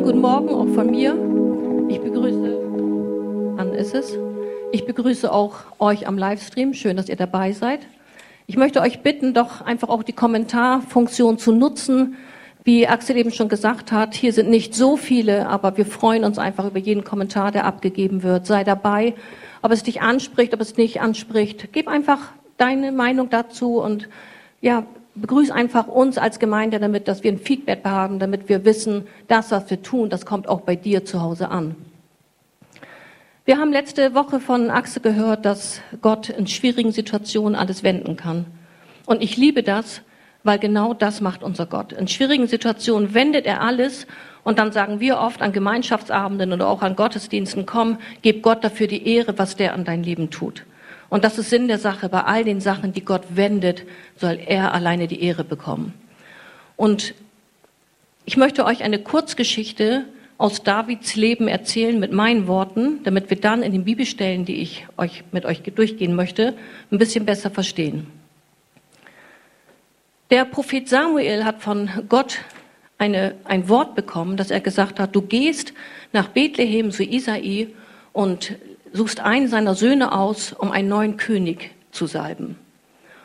Schönen guten Morgen auch von mir. Ich begrüße, an ist es. Ich begrüße auch euch am Livestream. Schön, dass ihr dabei seid. Ich möchte euch bitten, doch einfach auch die Kommentarfunktion zu nutzen. Wie Axel eben schon gesagt hat, hier sind nicht so viele, aber wir freuen uns einfach über jeden Kommentar, der abgegeben wird. Sei dabei, ob es dich anspricht, ob es nicht anspricht. Gib einfach deine Meinung dazu und ja, begrüß einfach uns als Gemeinde damit, dass wir ein Feedback haben, damit wir wissen, das, was wir tun, das kommt auch bei dir zu Hause an. Wir haben letzte Woche von Axel gehört, dass Gott in schwierigen Situationen alles wenden kann. Und ich liebe das, weil genau das macht unser Gott. In schwierigen Situationen wendet er alles und dann sagen wir oft an Gemeinschaftsabenden oder auch an Gottesdiensten, komm, gib Gott dafür die Ehre, was der an dein Leben tut. Und das ist Sinn der Sache. Bei all den Sachen, die Gott wendet, soll er alleine die Ehre bekommen. Und ich möchte euch eine Kurzgeschichte aus Davids Leben erzählen mit meinen Worten, damit wir dann in den Bibelstellen, die ich euch mit euch durchgehen möchte, ein bisschen besser verstehen. Der Prophet Samuel hat von Gott eine, ein Wort bekommen, dass er gesagt hat, du gehst nach Bethlehem zu Isai und suchst einen seiner Söhne aus, um einen neuen König zu salben.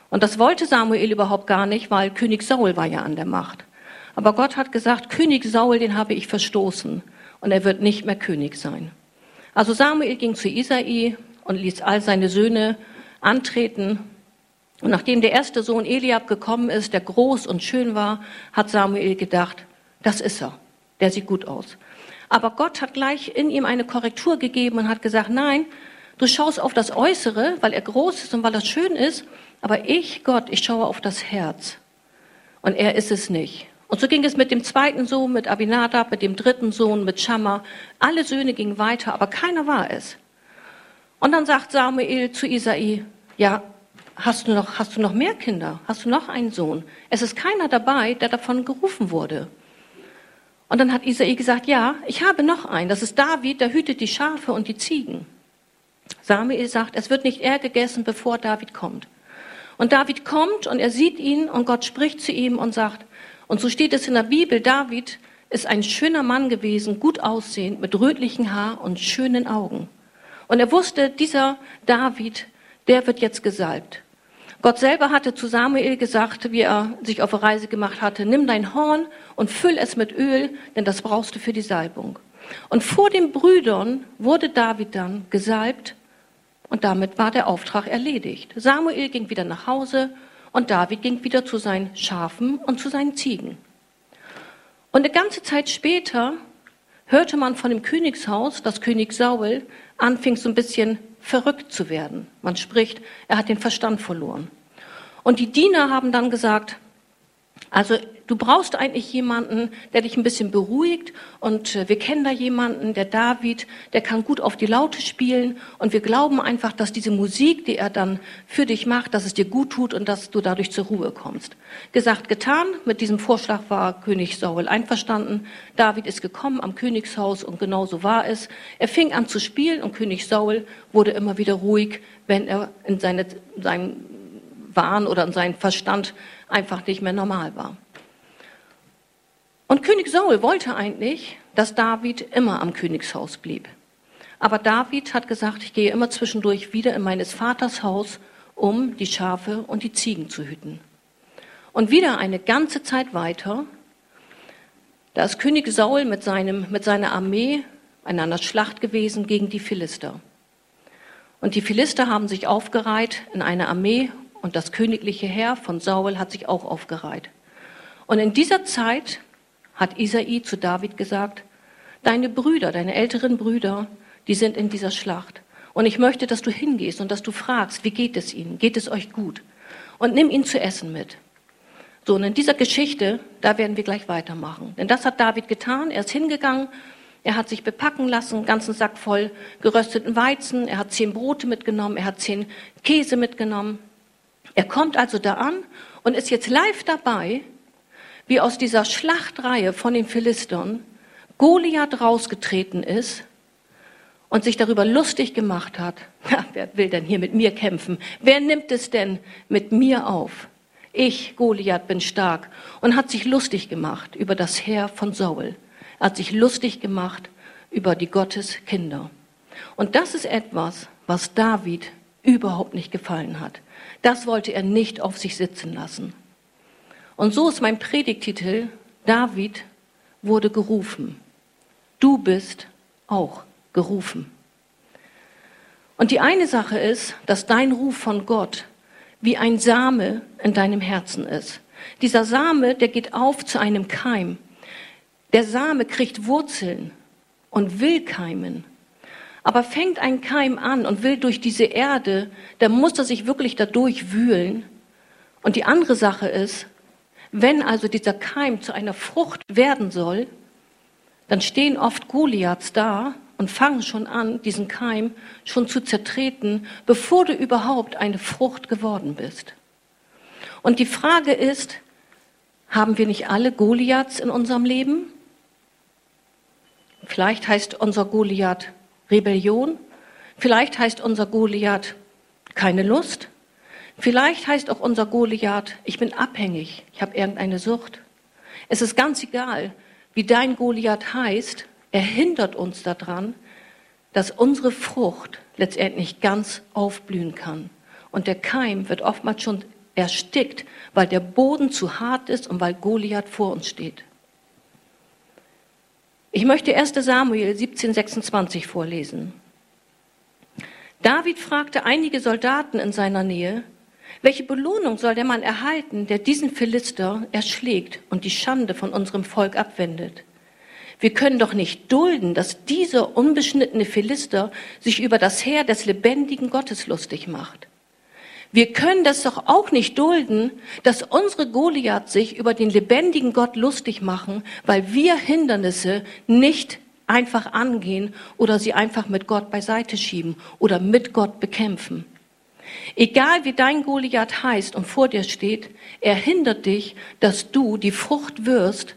Und das wollte Samuel überhaupt gar nicht, weil König Saul war ja an der Macht. Aber Gott hat gesagt, König Saul, den habe ich verstoßen und er wird nicht mehr König sein. Also Samuel ging zu Isai und ließ all seine Söhne antreten. Und nachdem der erste Sohn Eliab gekommen ist, der groß und schön war, hat Samuel gedacht, das ist er, der sieht gut aus. Aber Gott hat gleich in ihm eine Korrektur gegeben und hat gesagt, nein, du schaust auf das Äußere, weil er groß ist und weil er schön ist, aber ich, Gott, ich schaue auf das Herz. Und er ist es nicht. Und so ging es mit dem zweiten Sohn, mit Abinadab, mit dem dritten Sohn, mit Schammer. Alle Söhne gingen weiter, aber keiner war es. Und dann sagt Samuel zu Isai, ja, hast du noch, hast du noch mehr Kinder? Hast du noch einen Sohn? Es ist keiner dabei, der davon gerufen wurde. Und dann hat Isai gesagt, ja, ich habe noch einen. Das ist David, der hütet die Schafe und die Ziegen. Samuel sagt, es wird nicht er gegessen, bevor David kommt. Und David kommt und er sieht ihn und Gott spricht zu ihm und sagt, und so steht es in der Bibel, David ist ein schöner Mann gewesen, gut aussehend, mit rötlichen Haar und schönen Augen. Und er wusste, dieser David, der wird jetzt gesalbt. Gott selber hatte zu Samuel gesagt, wie er sich auf eine Reise gemacht hatte, nimm dein Horn und füll es mit Öl, denn das brauchst du für die Salbung. Und vor den Brüdern wurde David dann gesalbt und damit war der Auftrag erledigt. Samuel ging wieder nach Hause und David ging wieder zu seinen Schafen und zu seinen Ziegen. Und eine ganze Zeit später hörte man von dem Königshaus, dass König Saul anfing so ein bisschen verrückt zu werden. Man spricht, er hat den Verstand verloren. Und die Diener haben dann gesagt, also du brauchst eigentlich jemanden, der dich ein bisschen beruhigt. Und äh, wir kennen da jemanden, der David, der kann gut auf die Laute spielen. Und wir glauben einfach, dass diese Musik, die er dann für dich macht, dass es dir gut tut und dass du dadurch zur Ruhe kommst. Gesagt, getan. Mit diesem Vorschlag war König Saul einverstanden. David ist gekommen am Königshaus und genau so war es. Er fing an zu spielen und König Saul wurde immer wieder ruhig, wenn er in seine, seinem Wahn oder in seinem Verstand einfach nicht mehr normal war. Und König Saul wollte eigentlich, dass David immer am Königshaus blieb. Aber David hat gesagt, ich gehe immer zwischendurch wieder in meines Vaters Haus, um die Schafe und die Ziegen zu hüten. Und wieder eine ganze Zeit weiter, da ist König Saul mit, seinem, mit seiner Armee in einer Schlacht gewesen gegen die Philister. Und die Philister haben sich aufgereiht in eine Armee und das königliche Heer von Saul hat sich auch aufgereiht. Und in dieser Zeit hat Isai zu David gesagt, deine Brüder, deine älteren Brüder, die sind in dieser Schlacht. Und ich möchte, dass du hingehst und dass du fragst, wie geht es ihnen? Geht es euch gut? Und nimm ihnen zu essen mit. So, und in dieser Geschichte, da werden wir gleich weitermachen. Denn das hat David getan. Er ist hingegangen, er hat sich bepacken lassen, einen ganzen Sack voll gerösteten Weizen, er hat zehn Brote mitgenommen, er hat zehn Käse mitgenommen. Er kommt also da an und ist jetzt live dabei, wie aus dieser Schlachtreihe von den Philistern Goliath rausgetreten ist und sich darüber lustig gemacht hat. Ja, wer will denn hier mit mir kämpfen? Wer nimmt es denn mit mir auf? Ich, Goliath, bin stark und hat sich lustig gemacht über das Heer von Saul. Er hat sich lustig gemacht über die Gotteskinder. Und das ist etwas, was David überhaupt nicht gefallen hat. Das wollte er nicht auf sich sitzen lassen. Und so ist mein Predigtitel, David wurde gerufen. Du bist auch gerufen. Und die eine Sache ist, dass dein Ruf von Gott wie ein Same in deinem Herzen ist. Dieser Same, der geht auf zu einem Keim. Der Same kriegt Wurzeln und will keimen. Aber fängt ein Keim an und will durch diese Erde, dann muss er sich wirklich dadurch wühlen. Und die andere Sache ist, wenn also dieser Keim zu einer Frucht werden soll, dann stehen oft Goliaths da und fangen schon an, diesen Keim schon zu zertreten, bevor du überhaupt eine Frucht geworden bist. Und die Frage ist, haben wir nicht alle Goliaths in unserem Leben? Vielleicht heißt unser Goliath Rebellion. Vielleicht heißt unser Goliath keine Lust. Vielleicht heißt auch unser Goliath, ich bin abhängig, ich habe irgendeine Sucht. Es ist ganz egal, wie dein Goliath heißt, er hindert uns daran, dass unsere Frucht letztendlich ganz aufblühen kann. Und der Keim wird oftmals schon erstickt, weil der Boden zu hart ist und weil Goliath vor uns steht. Ich möchte 1 Samuel 1726 vorlesen. David fragte einige Soldaten in seiner Nähe, welche Belohnung soll der Mann erhalten, der diesen Philister erschlägt und die Schande von unserem Volk abwendet? Wir können doch nicht dulden, dass dieser unbeschnittene Philister sich über das Heer des lebendigen Gottes lustig macht. Wir können das doch auch nicht dulden, dass unsere Goliath sich über den lebendigen Gott lustig machen, weil wir Hindernisse nicht einfach angehen oder sie einfach mit Gott beiseite schieben oder mit Gott bekämpfen. Egal wie dein Goliath heißt und vor dir steht, er hindert dich, dass du die Frucht wirst,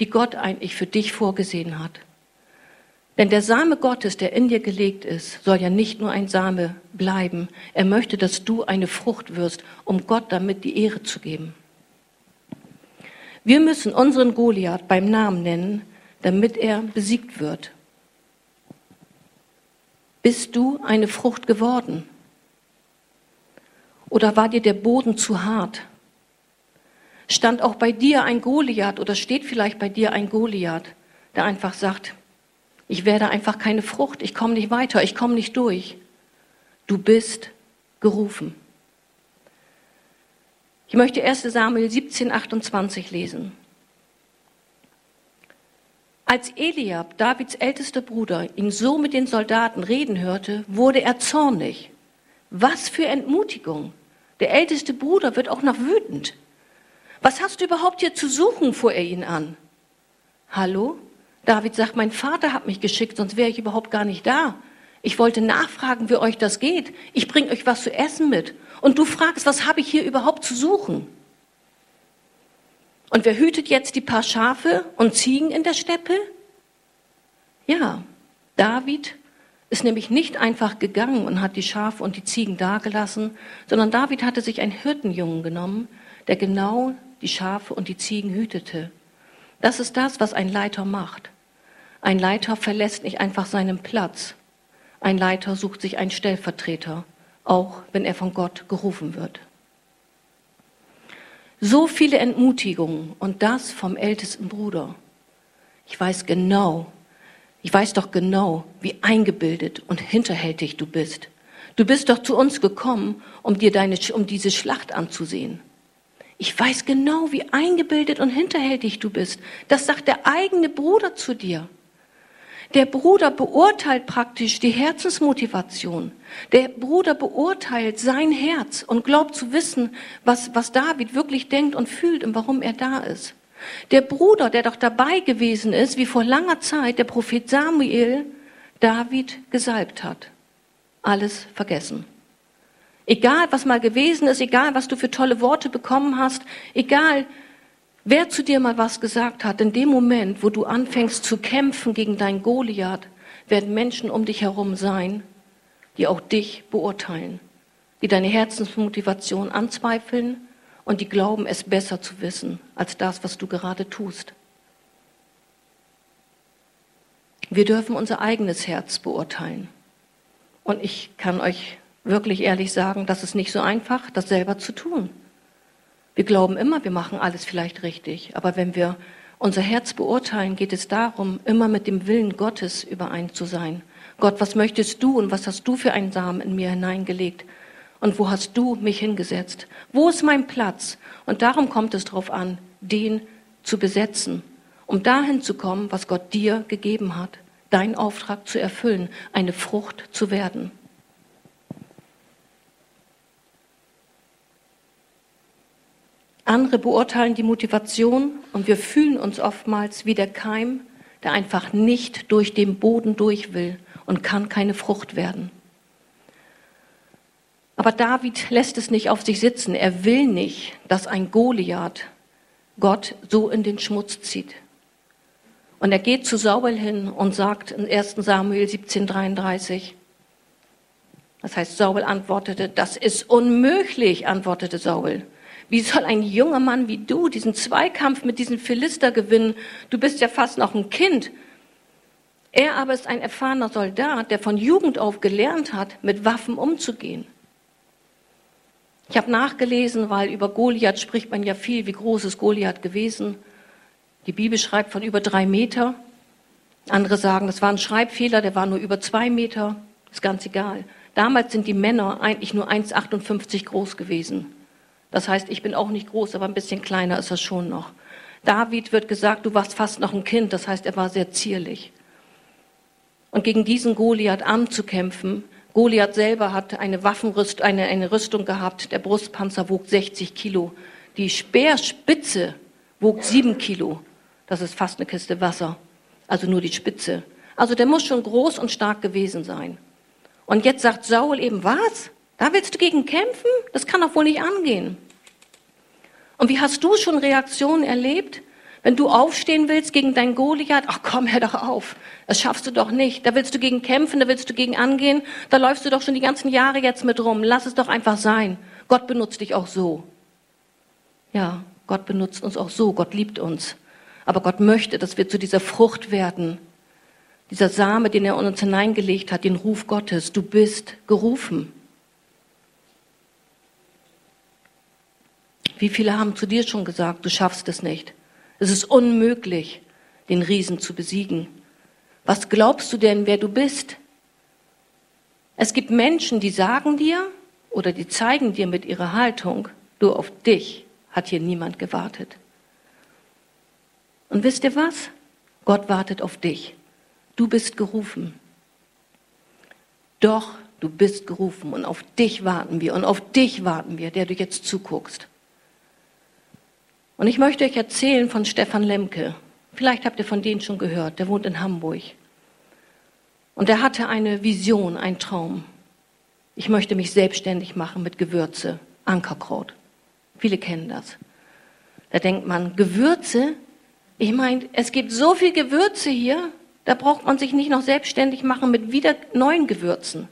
die Gott eigentlich für dich vorgesehen hat. Denn der Same Gottes, der in dir gelegt ist, soll ja nicht nur ein Same bleiben. Er möchte, dass du eine Frucht wirst, um Gott damit die Ehre zu geben. Wir müssen unseren Goliath beim Namen nennen, damit er besiegt wird. Bist du eine Frucht geworden? Oder war dir der Boden zu hart? Stand auch bei dir ein Goliath oder steht vielleicht bei dir ein Goliath, der einfach sagt, ich werde einfach keine Frucht, ich komme nicht weiter, ich komme nicht durch. Du bist gerufen. Ich möchte 1 Samuel 17, 28 lesen. Als Eliab, Davids ältester Bruder, ihn so mit den Soldaten reden hörte, wurde er zornig. Was für Entmutigung! Der älteste Bruder wird auch noch wütend. Was hast du überhaupt hier zu suchen? fuhr er ihn an. Hallo? David sagt, mein Vater hat mich geschickt, sonst wäre ich überhaupt gar nicht da. Ich wollte nachfragen, wie euch das geht. Ich bringe euch was zu essen mit. Und du fragst, was habe ich hier überhaupt zu suchen? Und wer hütet jetzt die paar Schafe und Ziegen in der Steppe? Ja, David ist nämlich nicht einfach gegangen und hat die Schafe und die Ziegen dagelassen, sondern David hatte sich einen Hirtenjungen genommen, der genau die Schafe und die Ziegen hütete. Das ist das, was ein Leiter macht. Ein Leiter verlässt nicht einfach seinen Platz. Ein Leiter sucht sich einen Stellvertreter, auch wenn er von Gott gerufen wird. So viele Entmutigungen und das vom ältesten Bruder. Ich weiß genau, ich weiß doch genau, wie eingebildet und hinterhältig du bist. Du bist doch zu uns gekommen, um dir deine, um diese Schlacht anzusehen. Ich weiß genau, wie eingebildet und hinterhältig du bist. Das sagt der eigene Bruder zu dir. Der Bruder beurteilt praktisch die Herzensmotivation. Der Bruder beurteilt sein Herz und glaubt zu wissen, was, was David wirklich denkt und fühlt und warum er da ist. Der Bruder, der doch dabei gewesen ist, wie vor langer Zeit der Prophet Samuel David gesalbt hat. Alles vergessen. Egal, was mal gewesen ist, egal, was du für tolle Worte bekommen hast, egal, wer zu dir mal was gesagt hat, in dem Moment, wo du anfängst zu kämpfen gegen dein Goliath, werden Menschen um dich herum sein, die auch dich beurteilen, die deine Herzensmotivation anzweifeln und die glauben, es besser zu wissen als das, was du gerade tust. Wir dürfen unser eigenes Herz beurteilen. Und ich kann euch wirklich ehrlich sagen, das ist nicht so einfach, das selber zu tun. Wir glauben immer, wir machen alles vielleicht richtig, aber wenn wir unser Herz beurteilen, geht es darum, immer mit dem Willen Gottes überein zu sein. Gott, was möchtest du und was hast du für einen Samen in mir hineingelegt? Und wo hast du mich hingesetzt? Wo ist mein Platz? Und darum kommt es darauf an, den zu besetzen, um dahin zu kommen, was Gott dir gegeben hat, deinen Auftrag zu erfüllen, eine Frucht zu werden. Andere beurteilen die Motivation und wir fühlen uns oftmals wie der Keim, der einfach nicht durch den Boden durch will und kann keine Frucht werden. Aber David lässt es nicht auf sich sitzen. Er will nicht, dass ein Goliath Gott so in den Schmutz zieht. Und er geht zu Saul hin und sagt in 1 Samuel 17,33, das heißt, Saul antwortete, das ist unmöglich, antwortete Saul. Wie soll ein junger Mann wie du diesen Zweikampf mit diesem Philister gewinnen? Du bist ja fast noch ein Kind. Er aber ist ein erfahrener Soldat, der von Jugend auf gelernt hat, mit Waffen umzugehen. Ich habe nachgelesen, weil über Goliath spricht man ja viel, wie groß ist Goliath gewesen. Die Bibel schreibt von über drei Meter. Andere sagen, das war ein Schreibfehler, der war nur über zwei Meter. Ist ganz egal. Damals sind die Männer eigentlich nur 1,58 groß gewesen. Das heißt, ich bin auch nicht groß, aber ein bisschen kleiner ist er schon noch. David wird gesagt, du warst fast noch ein Kind, das heißt, er war sehr zierlich. Und gegen diesen Goliath anzukämpfen, Goliath selber hat eine Waffenrüstung, eine, eine Rüstung gehabt, der Brustpanzer wog 60 Kilo, die Speerspitze wog 7 Kilo, das ist fast eine Kiste Wasser, also nur die Spitze. Also der muss schon groß und stark gewesen sein. Und jetzt sagt Saul eben, was? Da willst du gegen kämpfen? Das kann doch wohl nicht angehen. Und wie hast du schon Reaktionen erlebt? Wenn du aufstehen willst gegen dein Goliath, ach komm, hör doch auf. Das schaffst du doch nicht. Da willst du gegen kämpfen, da willst du gegen angehen. Da läufst du doch schon die ganzen Jahre jetzt mit rum. Lass es doch einfach sein. Gott benutzt dich auch so. Ja, Gott benutzt uns auch so. Gott liebt uns. Aber Gott möchte, dass wir zu dieser Frucht werden. Dieser Same, den er in uns hineingelegt hat, den Ruf Gottes. Du bist gerufen. Wie viele haben zu dir schon gesagt, du schaffst es nicht? Es ist unmöglich, den Riesen zu besiegen. Was glaubst du denn, wer du bist? Es gibt Menschen, die sagen dir oder die zeigen dir mit ihrer Haltung, du auf dich hat hier niemand gewartet. Und wisst ihr was? Gott wartet auf dich. Du bist gerufen. Doch, du bist gerufen und auf dich warten wir und auf dich warten wir, der du jetzt zuguckst. Und ich möchte euch erzählen von Stefan Lemke. Vielleicht habt ihr von denen schon gehört. Der wohnt in Hamburg. Und er hatte eine Vision, einen Traum. Ich möchte mich selbstständig machen mit Gewürze, Ankerkraut. Viele kennen das. Da denkt man, Gewürze? Ich meine, es gibt so viel Gewürze hier, da braucht man sich nicht noch selbstständig machen mit wieder neuen Gewürzen.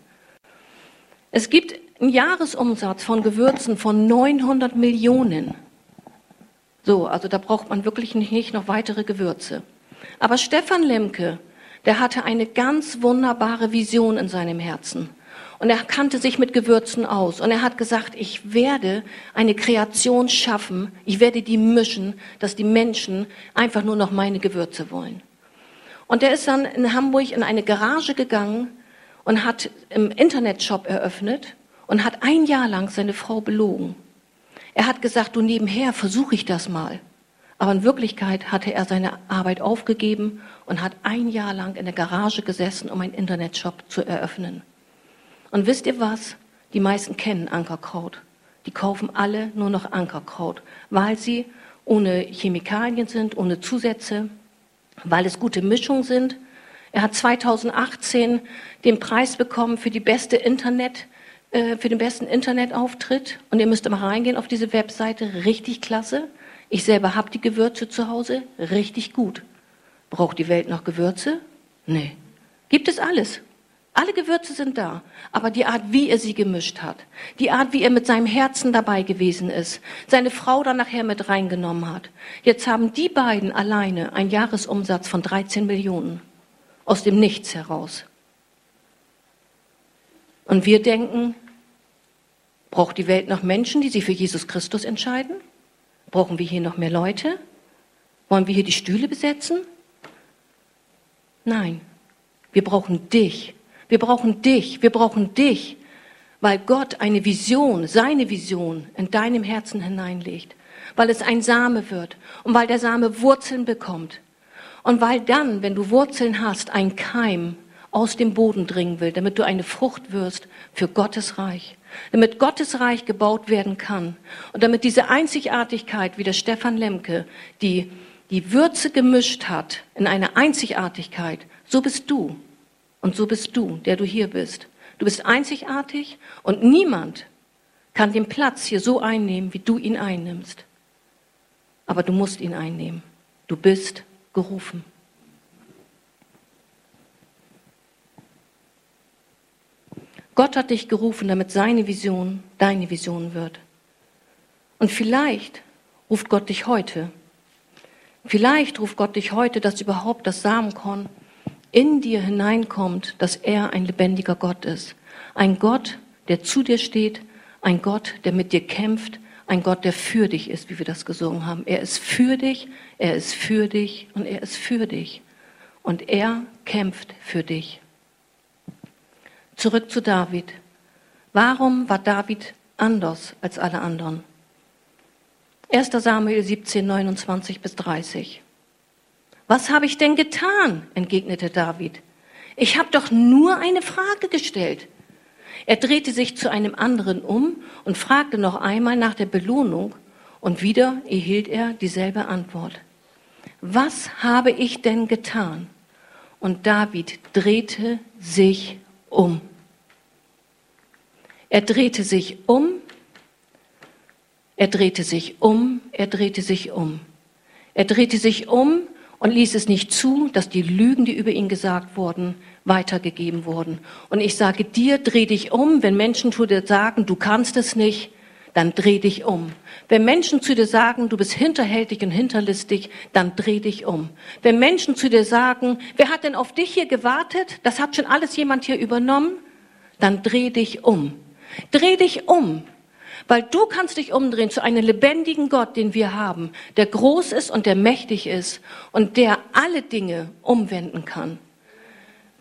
Es gibt einen Jahresumsatz von Gewürzen von 900 Millionen. So, also da braucht man wirklich nicht noch weitere Gewürze. Aber Stefan Lemke, der hatte eine ganz wunderbare Vision in seinem Herzen. Und er kannte sich mit Gewürzen aus. Und er hat gesagt, ich werde eine Kreation schaffen. Ich werde die mischen, dass die Menschen einfach nur noch meine Gewürze wollen. Und er ist dann in Hamburg in eine Garage gegangen und hat im Internetshop eröffnet und hat ein Jahr lang seine Frau belogen. Er hat gesagt, du nebenher versuche ich das mal. Aber in Wirklichkeit hatte er seine Arbeit aufgegeben und hat ein Jahr lang in der Garage gesessen, um einen Internetshop zu eröffnen. Und wisst ihr was? Die meisten kennen Ankerkraut. Die kaufen alle nur noch Ankerkraut, weil sie ohne Chemikalien sind, ohne Zusätze, weil es gute Mischungen sind. Er hat 2018 den Preis bekommen für die beste Internet, äh, für den besten Internetauftritt. Und ihr müsst mal reingehen auf diese Webseite. Richtig klasse. Ich selber habe die Gewürze zu Hause. Richtig gut. Braucht die Welt noch Gewürze? Nee. Gibt es alles. Alle Gewürze sind da. Aber die Art, wie er sie gemischt hat, die Art, wie er mit seinem Herzen dabei gewesen ist, seine Frau dann nachher mit reingenommen hat. Jetzt haben die beiden alleine einen Jahresumsatz von 13 Millionen. aus dem Nichts heraus. Und wir denken, braucht die Welt noch Menschen, die sich für Jesus Christus entscheiden? Brauchen wir hier noch mehr Leute? Wollen wir hier die Stühle besetzen? Nein, wir brauchen dich. Wir brauchen dich. Wir brauchen dich, weil Gott eine Vision, seine Vision in deinem Herzen hineinlegt, weil es ein Same wird und weil der Same Wurzeln bekommt und weil dann, wenn du Wurzeln hast, ein Keim aus dem Boden dringen will, damit du eine Frucht wirst für Gottes Reich, damit Gottes Reich gebaut werden kann und damit diese Einzigartigkeit, wie der Stefan Lemke, die die Würze gemischt hat in eine Einzigartigkeit, so bist du und so bist du, der du hier bist. Du bist einzigartig und niemand kann den Platz hier so einnehmen, wie du ihn einnimmst. Aber du musst ihn einnehmen. Du bist gerufen. Gott hat dich gerufen, damit seine Vision deine Vision wird. Und vielleicht ruft Gott dich heute. Vielleicht ruft Gott dich heute, dass überhaupt das Samenkorn in dir hineinkommt, dass er ein lebendiger Gott ist. Ein Gott, der zu dir steht, ein Gott, der mit dir kämpft, ein Gott, der für dich ist, wie wir das gesungen haben. Er ist für dich, er ist für dich und er ist für dich. Und er kämpft für dich. Zurück zu David. Warum war David anders als alle anderen? 1. Samuel 17, 29 bis 30. Was habe ich denn getan? entgegnete David. Ich habe doch nur eine Frage gestellt. Er drehte sich zu einem anderen um und fragte noch einmal nach der Belohnung, und wieder erhielt er dieselbe Antwort. Was habe ich denn getan? Und David drehte sich um. Er drehte sich um, er drehte sich um, er drehte sich um. Er drehte sich um und ließ es nicht zu, dass die Lügen, die über ihn gesagt wurden, weitergegeben wurden. Und ich sage dir, dreh dich um, wenn Menschen zu dir sagen, du kannst es nicht, dann dreh dich um. Wenn Menschen zu dir sagen, du bist hinterhältig und hinterlistig, dann dreh dich um. Wenn Menschen zu dir sagen, wer hat denn auf dich hier gewartet? Das hat schon alles jemand hier übernommen. Dann dreh dich um. Dreh dich um, weil du kannst dich umdrehen zu einem lebendigen Gott, den wir haben, der groß ist und der mächtig ist und der alle Dinge umwenden kann.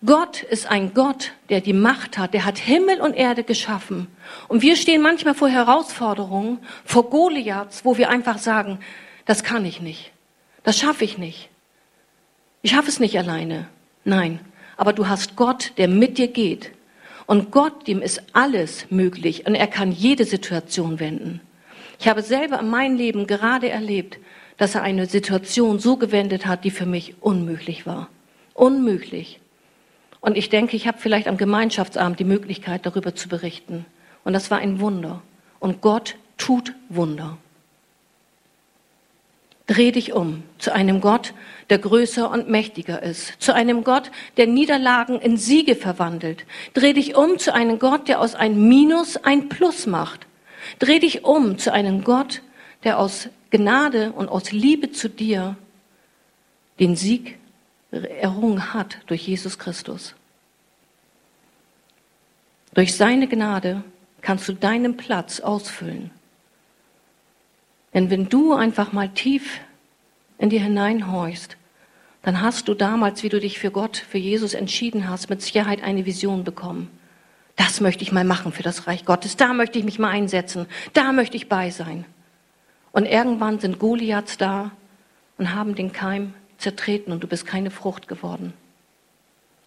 Gott ist ein Gott, der die Macht hat, der hat Himmel und Erde geschaffen. Und wir stehen manchmal vor Herausforderungen, vor Goliaths, wo wir einfach sagen, das kann ich nicht, das schaffe ich nicht. Ich schaffe es nicht alleine. Nein, aber du hast Gott, der mit dir geht, und Gott, dem ist alles möglich und er kann jede Situation wenden. Ich habe selber in meinem Leben gerade erlebt, dass er eine Situation so gewendet hat, die für mich unmöglich war. Unmöglich. Und ich denke, ich habe vielleicht am Gemeinschaftsabend die Möglichkeit, darüber zu berichten. Und das war ein Wunder. Und Gott tut Wunder. Dreh dich um zu einem Gott, der größer und mächtiger ist, zu einem Gott, der Niederlagen in Siege verwandelt. Dreh dich um zu einem Gott, der aus ein Minus ein Plus macht. Dreh dich um zu einem Gott, der aus Gnade und aus Liebe zu dir den Sieg errungen hat durch Jesus Christus. Durch seine Gnade kannst du deinen Platz ausfüllen. Denn wenn du einfach mal tief in dir hineinhorchst, dann hast du damals, wie du dich für Gott, für Jesus entschieden hast, mit Sicherheit eine Vision bekommen. Das möchte ich mal machen für das Reich Gottes. Da möchte ich mich mal einsetzen. Da möchte ich bei sein. Und irgendwann sind Goliaths da und haben den Keim zertreten und du bist keine Frucht geworden.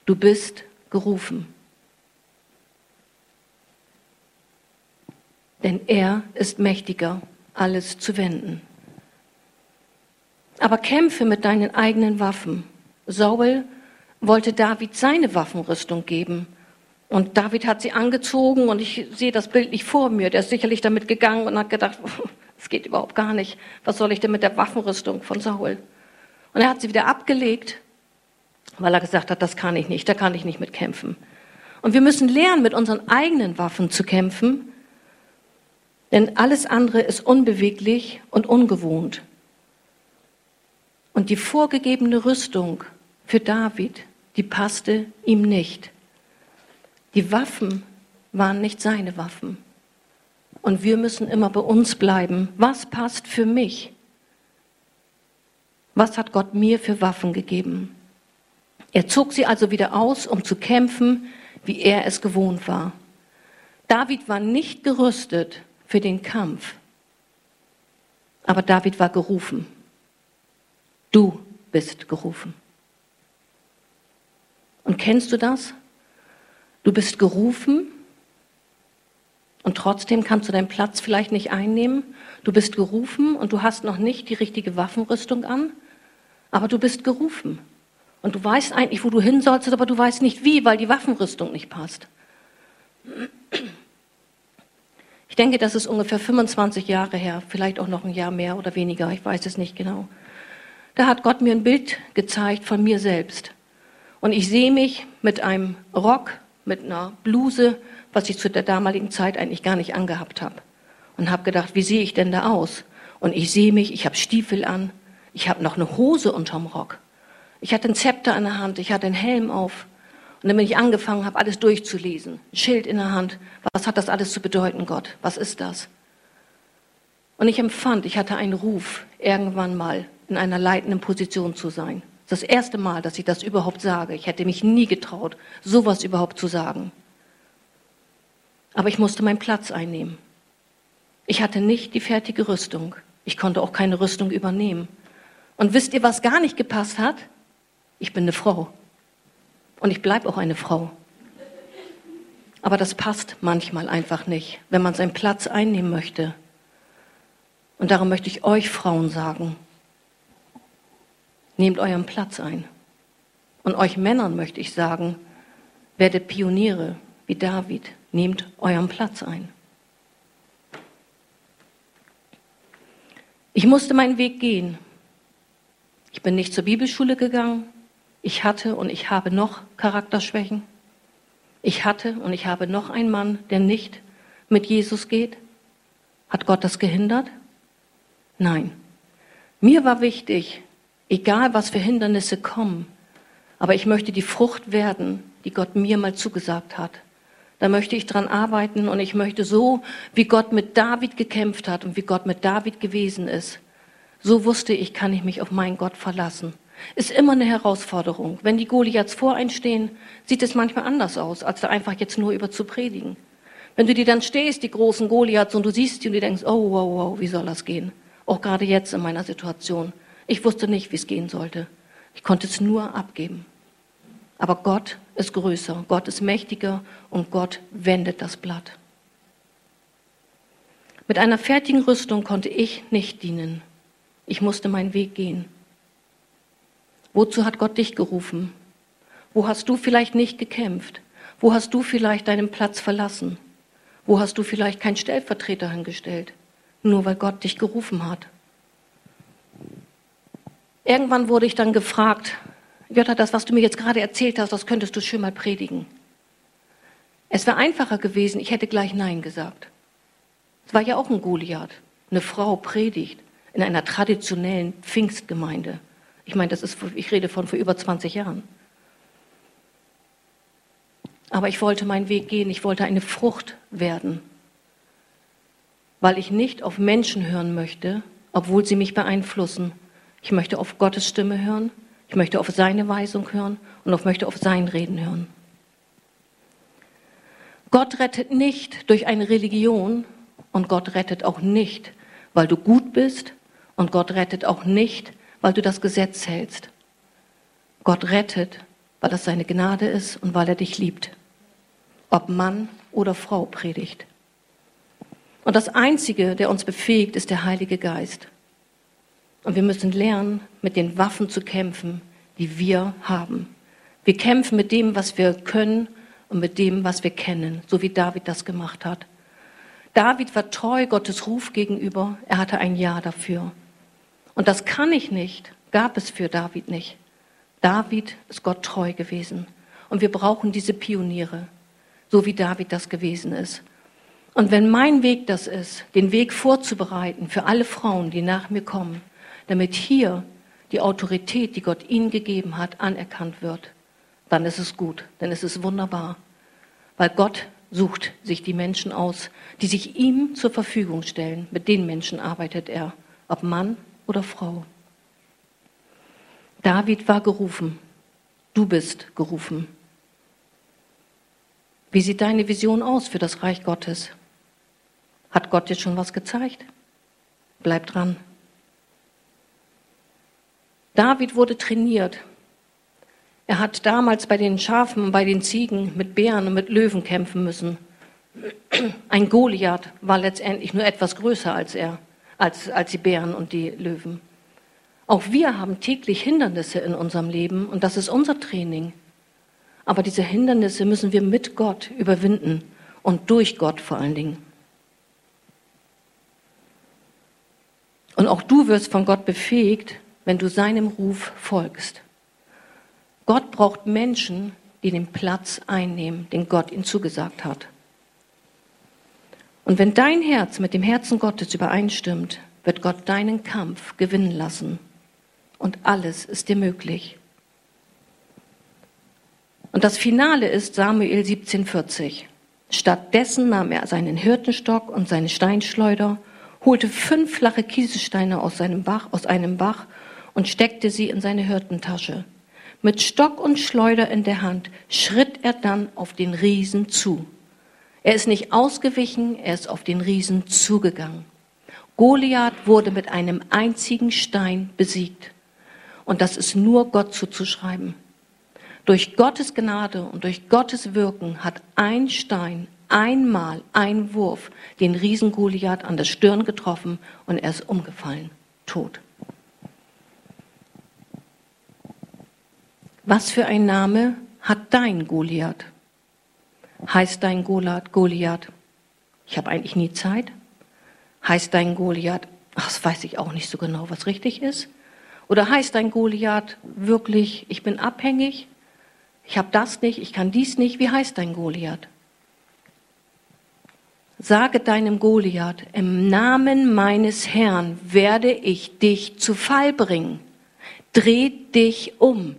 Du bist gerufen. Denn er ist mächtiger alles zu wenden. Aber kämpfe mit deinen eigenen Waffen. Saul wollte David seine Waffenrüstung geben. Und David hat sie angezogen und ich sehe das Bild nicht vor mir. Der ist sicherlich damit gegangen und hat gedacht, es geht überhaupt gar nicht. Was soll ich denn mit der Waffenrüstung von Saul? Und er hat sie wieder abgelegt, weil er gesagt hat, das kann ich nicht, da kann ich nicht mit kämpfen. Und wir müssen lernen, mit unseren eigenen Waffen zu kämpfen, denn alles andere ist unbeweglich und ungewohnt. Und die vorgegebene Rüstung für David die passte ihm nicht. Die Waffen waren nicht seine Waffen. Und wir müssen immer bei uns bleiben. Was passt für mich? Was hat Gott mir für Waffen gegeben? Er zog sie also wieder aus, um zu kämpfen, wie er es gewohnt war. David war nicht gerüstet für den Kampf, aber David war gerufen. Du bist gerufen. Und kennst du das? Du bist gerufen und trotzdem kannst du deinen Platz vielleicht nicht einnehmen. Du bist gerufen und du hast noch nicht die richtige Waffenrüstung an, aber du bist gerufen. Und du weißt eigentlich, wo du hin sollst, aber du weißt nicht wie, weil die Waffenrüstung nicht passt. Ich denke, das ist ungefähr 25 Jahre her, vielleicht auch noch ein Jahr mehr oder weniger, ich weiß es nicht genau. Da hat Gott mir ein Bild gezeigt von mir selbst. Und ich sehe mich mit einem Rock, mit einer Bluse, was ich zu der damaligen Zeit eigentlich gar nicht angehabt habe. Und habe gedacht, wie sehe ich denn da aus? Und ich sehe mich, ich habe Stiefel an, ich habe noch eine Hose unterm Rock. Ich hatte ein Zepter in der Hand, ich hatte einen Helm auf. Und dann bin ich angefangen, habe alles durchzulesen. Ein Schild in der Hand. Was hat das alles zu bedeuten, Gott? Was ist das? Und ich empfand, ich hatte einen Ruf, irgendwann mal in einer leitenden Position zu sein. Das erste Mal, dass ich das überhaupt sage. Ich hätte mich nie getraut, sowas überhaupt zu sagen. Aber ich musste meinen Platz einnehmen. Ich hatte nicht die fertige Rüstung. Ich konnte auch keine Rüstung übernehmen. Und wisst ihr, was gar nicht gepasst hat? Ich bin eine Frau. Und ich bleibe auch eine Frau. Aber das passt manchmal einfach nicht, wenn man seinen Platz einnehmen möchte. Und darum möchte ich euch Frauen sagen, Nehmt euren Platz ein. Und euch Männern möchte ich sagen, werdet Pioniere wie David. Nehmt euren Platz ein. Ich musste meinen Weg gehen. Ich bin nicht zur Bibelschule gegangen. Ich hatte und ich habe noch Charakterschwächen. Ich hatte und ich habe noch einen Mann, der nicht mit Jesus geht. Hat Gott das gehindert? Nein. Mir war wichtig, egal was für Hindernisse kommen. Aber ich möchte die Frucht werden, die Gott mir mal zugesagt hat. Da möchte ich dran arbeiten und ich möchte so, wie Gott mit David gekämpft hat und wie Gott mit David gewesen ist, so wusste ich, kann ich mich auf meinen Gott verlassen. Ist immer eine Herausforderung. Wenn die Goliaths voreinstehen, sieht es manchmal anders aus, als da einfach jetzt nur über zu predigen. Wenn du dir dann stehst, die großen Goliaths, und du siehst die und du denkst, oh, wow, wow, wie soll das gehen? Auch gerade jetzt in meiner Situation. Ich wusste nicht, wie es gehen sollte. Ich konnte es nur abgeben. Aber Gott ist größer, Gott ist mächtiger und Gott wendet das Blatt. Mit einer fertigen Rüstung konnte ich nicht dienen. Ich musste meinen Weg gehen. Wozu hat Gott dich gerufen? Wo hast du vielleicht nicht gekämpft? Wo hast du vielleicht deinen Platz verlassen? Wo hast du vielleicht keinen Stellvertreter hingestellt? Nur weil Gott dich gerufen hat. Irgendwann wurde ich dann gefragt, Jutta, das, was du mir jetzt gerade erzählt hast, das könntest du schön mal predigen. Es wäre einfacher gewesen, ich hätte gleich Nein gesagt. Es war ja auch ein Goliath. Eine Frau predigt in einer traditionellen Pfingstgemeinde. Ich meine, das ist, ich rede von vor über 20 Jahren. Aber ich wollte meinen Weg gehen, ich wollte eine Frucht werden, weil ich nicht auf Menschen hören möchte, obwohl sie mich beeinflussen, ich möchte auf Gottes Stimme hören. Ich möchte auf seine Weisung hören und ich möchte auf sein Reden hören. Gott rettet nicht durch eine Religion und Gott rettet auch nicht, weil du gut bist und Gott rettet auch nicht, weil du das Gesetz hältst. Gott rettet, weil das seine Gnade ist und weil er dich liebt. Ob Mann oder Frau predigt. Und das Einzige, der uns befähigt, ist der Heilige Geist. Und wir müssen lernen, mit den Waffen zu kämpfen, die wir haben. Wir kämpfen mit dem, was wir können und mit dem, was wir kennen, so wie David das gemacht hat. David war treu Gottes Ruf gegenüber. Er hatte ein Ja dafür. Und das kann ich nicht, gab es für David nicht. David ist Gott treu gewesen. Und wir brauchen diese Pioniere, so wie David das gewesen ist. Und wenn mein Weg das ist, den Weg vorzubereiten für alle Frauen, die nach mir kommen, damit hier die Autorität, die Gott ihnen gegeben hat, anerkannt wird, dann ist es gut, dann ist es wunderbar. Weil Gott sucht sich die Menschen aus, die sich ihm zur Verfügung stellen. Mit den Menschen arbeitet er, ob Mann oder Frau. David war gerufen. Du bist gerufen. Wie sieht deine Vision aus für das Reich Gottes? Hat Gott dir schon was gezeigt? Bleib dran. David wurde trainiert. Er hat damals bei den Schafen, bei den Ziegen mit Bären und mit Löwen kämpfen müssen. Ein Goliath war letztendlich nur etwas größer als er, als, als die Bären und die Löwen. Auch wir haben täglich Hindernisse in unserem Leben und das ist unser Training. Aber diese Hindernisse müssen wir mit Gott überwinden und durch Gott vor allen Dingen. Und auch du wirst von Gott befähigt, wenn du seinem Ruf folgst. Gott braucht Menschen, die den Platz einnehmen, den Gott ihnen zugesagt hat. Und wenn dein Herz mit dem Herzen Gottes übereinstimmt, wird Gott deinen Kampf gewinnen lassen. Und alles ist dir möglich. Und das Finale ist Samuel 1740. Stattdessen nahm er seinen Hirtenstock und seine Steinschleuder, holte fünf flache Kieselsteine aus, seinem Bach, aus einem Bach und steckte sie in seine Hirtentasche. Mit Stock und Schleuder in der Hand schritt er dann auf den Riesen zu. Er ist nicht ausgewichen, er ist auf den Riesen zugegangen. Goliath wurde mit einem einzigen Stein besiegt. Und das ist nur Gott zuzuschreiben. Durch Gottes Gnade und durch Gottes Wirken hat ein Stein einmal, ein Wurf, den Riesen Goliath an der Stirn getroffen und er ist umgefallen, tot. Was für ein Name hat dein Goliath? Heißt dein Goliath Goliath? Ich habe eigentlich nie Zeit. Heißt dein Goliath, ach, das weiß ich auch nicht so genau, was richtig ist. Oder heißt dein Goliath wirklich, ich bin abhängig, ich habe das nicht, ich kann dies nicht. Wie heißt dein Goliath? Sage deinem Goliath, im Namen meines Herrn werde ich dich zu Fall bringen. Dreh dich um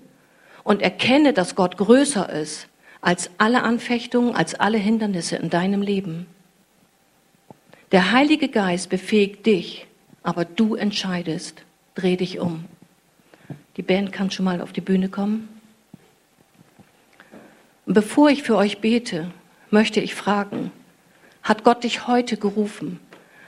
und erkenne, dass Gott größer ist als alle Anfechtungen, als alle Hindernisse in deinem Leben. Der Heilige Geist befähigt dich, aber du entscheidest. Dreh dich um. Die Band kann schon mal auf die Bühne kommen. Bevor ich für euch bete, möchte ich fragen, hat Gott dich heute gerufen?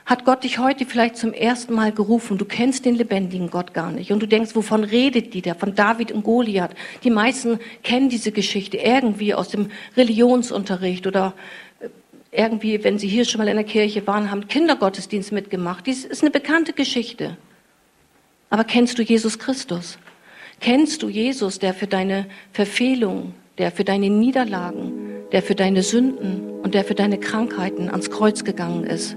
Hat Gott dich heute vielleicht zum ersten Mal gerufen? Du kennst den lebendigen Gott gar nicht. Und du denkst, wovon redet die da? Von David und Goliath. Die meisten kennen diese Geschichte irgendwie aus dem Religionsunterricht oder äh, irgendwie, wenn sie hier schon mal in der Kirche waren, haben Kindergottesdienst mitgemacht. Dies ist eine bekannte Geschichte. Aber kennst du Jesus Christus? Kennst du Jesus, der für deine Verfehlung, der für deine Niederlagen, der für deine Sünden und der für deine Krankheiten ans Kreuz gegangen ist,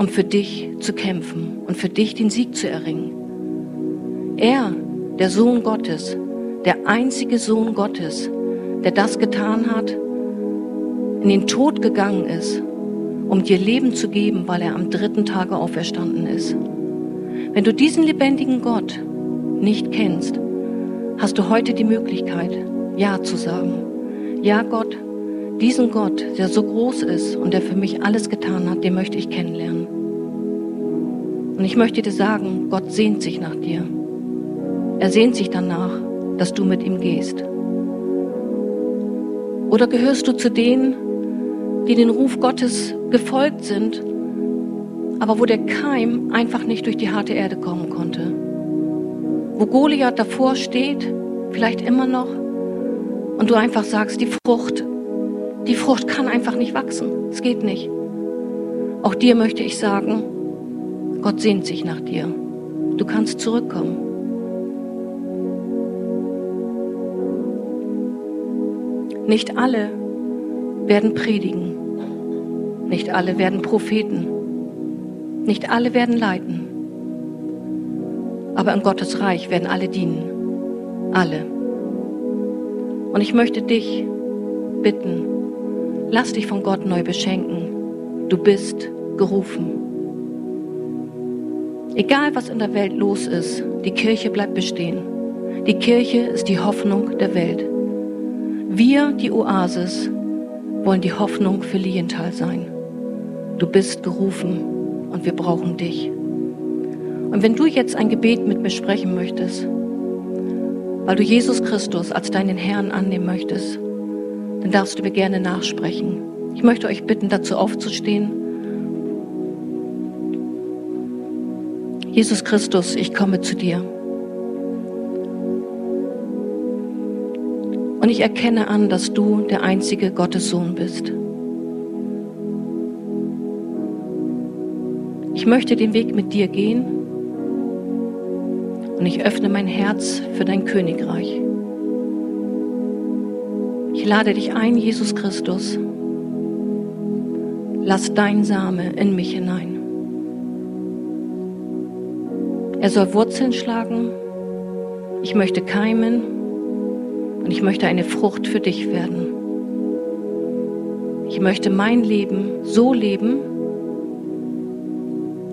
um für dich zu kämpfen und für dich den Sieg zu erringen. Er, der Sohn Gottes, der einzige Sohn Gottes, der das getan hat, in den Tod gegangen ist, um dir Leben zu geben, weil er am dritten Tage auferstanden ist. Wenn du diesen lebendigen Gott nicht kennst, hast du heute die Möglichkeit, ja zu sagen. Ja, Gott, diesen Gott, der so groß ist und der für mich alles getan hat, den möchte ich kennenlernen. Und ich möchte dir sagen, Gott sehnt sich nach dir. Er sehnt sich danach, dass du mit ihm gehst. Oder gehörst du zu denen, die den Ruf Gottes gefolgt sind, aber wo der Keim einfach nicht durch die harte Erde kommen konnte? Wo Goliath davor steht, vielleicht immer noch, und du einfach sagst, die Frucht, die Frucht kann einfach nicht wachsen. Es geht nicht. Auch dir möchte ich sagen, Gott sehnt sich nach dir. Du kannst zurückkommen. Nicht alle werden predigen. Nicht alle werden Propheten. Nicht alle werden leiten. Aber in Gottes Reich werden alle dienen. Alle. Und ich möchte dich bitten, lass dich von Gott neu beschenken. Du bist gerufen. Egal was in der Welt los ist, die Kirche bleibt bestehen. Die Kirche ist die Hoffnung der Welt. Wir, die Oasis, wollen die Hoffnung für Lienthal sein. Du bist gerufen und wir brauchen dich. Und wenn du jetzt ein Gebet mit mir sprechen möchtest, weil du Jesus Christus als deinen Herrn annehmen möchtest, dann darfst du mir gerne nachsprechen. Ich möchte euch bitten, dazu aufzustehen. Jesus Christus, ich komme zu dir. Und ich erkenne an, dass du der einzige Gottessohn bist. Ich möchte den Weg mit dir gehen und ich öffne mein Herz für dein Königreich. Ich lade dich ein, Jesus Christus. Lass dein Same in mich hinein. Er soll Wurzeln schlagen. Ich möchte keimen und ich möchte eine Frucht für dich werden. Ich möchte mein Leben so leben,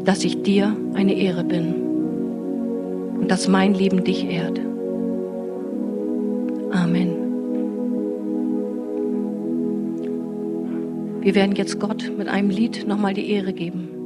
dass ich dir eine Ehre bin und dass mein Leben dich ehrt. Amen. Wir werden jetzt Gott mit einem Lied nochmal die Ehre geben.